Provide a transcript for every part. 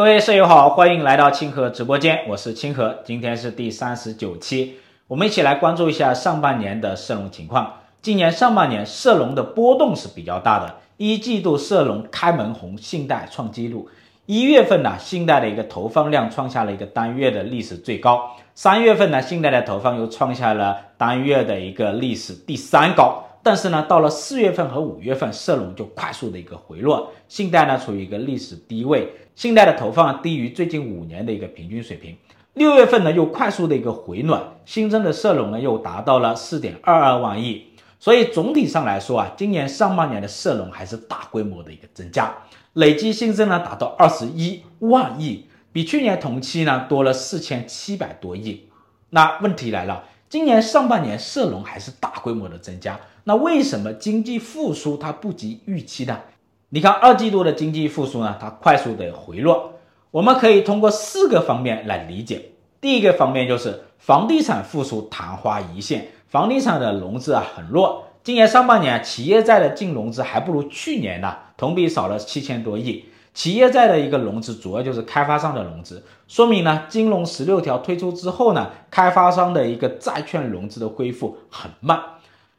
各位舍友好，欢迎来到清河直播间，我是清河，今天是第三十九期，我们一起来关注一下上半年的社融情况。今年上半年社融的波动是比较大的，一季度社融开门红，信贷创纪录。一月份呢，信贷的一个投放量创下了一个单月的历史最高。三月份呢，信贷的投放又创下了单月的一个历史第三高。但是呢，到了四月份和五月份，社融就快速的一个回落，信贷呢处于一个历史低位，信贷的投放低于最近五年的一个平均水平。六月份呢，又快速的一个回暖，新增的社融呢又达到了四点二二万亿。所以总体上来说啊，今年上半年的社融还是大规模的一个增加，累计新增呢达到二十一万亿，比去年同期呢多了四千七百多亿。那问题来了，今年上半年社融还是大规模的增加，那为什么经济复苏它不及预期呢？你看二季度的经济复苏呢，它快速的回落，我们可以通过四个方面来理解。第一个方面就是房地产复苏昙花一现。房地产的融资啊很弱，今年上半年企业债的净融资还不如去年呢，同比少了七千多亿。企业债的一个融资主要就是开发商的融资，说明呢金融十六条推出之后呢，开发商的一个债券融资的恢复很慢。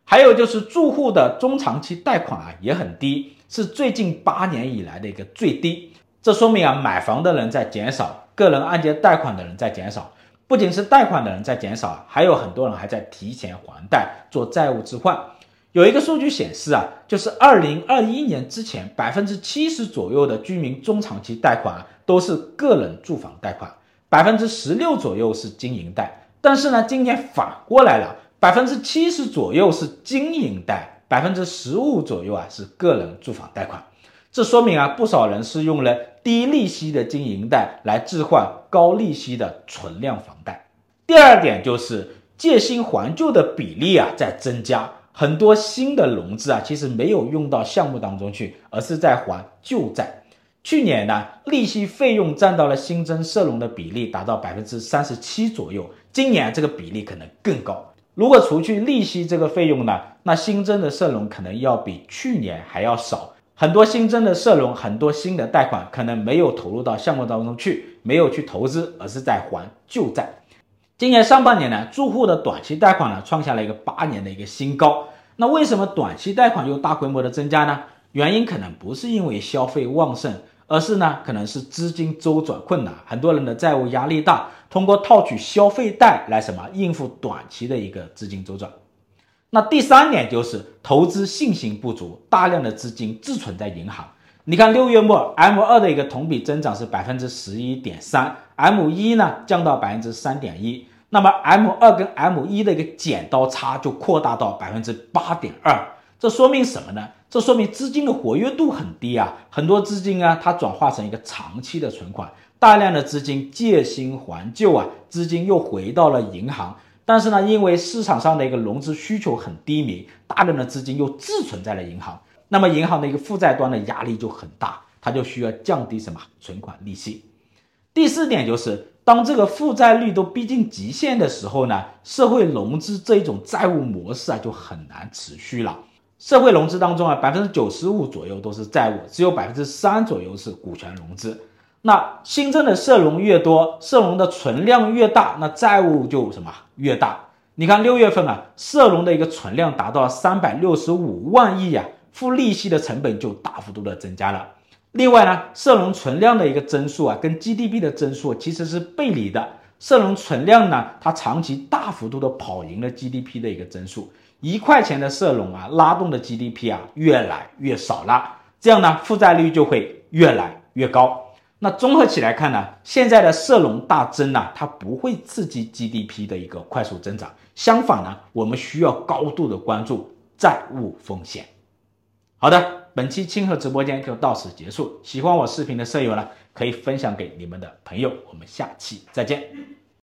还有就是住户的中长期贷款啊也很低，是最近八年以来的一个最低。这说明啊买房的人在减少，个人按揭贷款的人在减少。不仅是贷款的人在减少，还有很多人还在提前还贷做债务置换。有一个数据显示啊，就是二零二一年之前，百分之七十左右的居民中长期贷款啊都是个人住房贷款，百分之十六左右是经营贷。但是呢，今年反过来了，百分之七十左右是经营贷，百分之十五左右啊是个人住房贷款。这说明啊，不少人是用了低利息的经营贷来置换高利息的存量房贷。第二点就是借新还旧的比例啊在增加，很多新的融资啊其实没有用到项目当中去，而是在还旧债。去年呢，利息费用占到了新增社融的比例达到百分之三十七左右，今年这个比例可能更高。如果除去利息这个费用呢，那新增的社融可能要比去年还要少。很多新增的社融，很多新的贷款可能没有投入到项目当中去，没有去投资，而是在还旧债。今年上半年呢，住户的短期贷款呢创下了一个八年的一个新高。那为什么短期贷款又大规模的增加呢？原因可能不是因为消费旺盛，而是呢可能是资金周转困难，很多人的债务压力大，通过套取消费贷来什么应付短期的一个资金周转。那第三点就是投资信心不足，大量的资金滞存在银行。你看六月末 M 二的一个同比增长是百分之十一点三，M 一呢降到百分之三点一，那么 M 二跟 M 一的一个剪刀差就扩大到百分之八点二。这说明什么呢？这说明资金的活跃度很低啊，很多资金啊它转化成一个长期的存款，大量的资金借新还旧啊，资金又回到了银行。但是呢，因为市场上的一个融资需求很低迷，大量的资金又滞存在了银行，那么银行的一个负债端的压力就很大，它就需要降低什么存款利息。第四点就是，当这个负债率都逼近极限的时候呢，社会融资这一种债务模式啊就很难持续了。社会融资当中啊，百分之九十五左右都是债务，只有百分之三左右是股权融资。那新增的社融越多，社融的存量越大，那债务就什么越大？你看六月份啊，社融的一个存量达到三百六十五万亿呀，付利息的成本就大幅度的增加了。另外呢，社融存量的一个增速啊，跟 GDP 的增速其实是背离的。社融存量呢，它长期大幅度的跑赢了 GDP 的一个增速，一块钱的社融啊，拉动的 GDP 啊越来越少了，这样呢，负债率就会越来越高。那综合起来看呢，现在的社融大增呢，它不会刺激 GDP 的一个快速增长。相反呢，我们需要高度的关注债务风险。好的，本期清河直播间就到此结束。喜欢我视频的舍友呢，可以分享给你们的朋友。我们下期再见。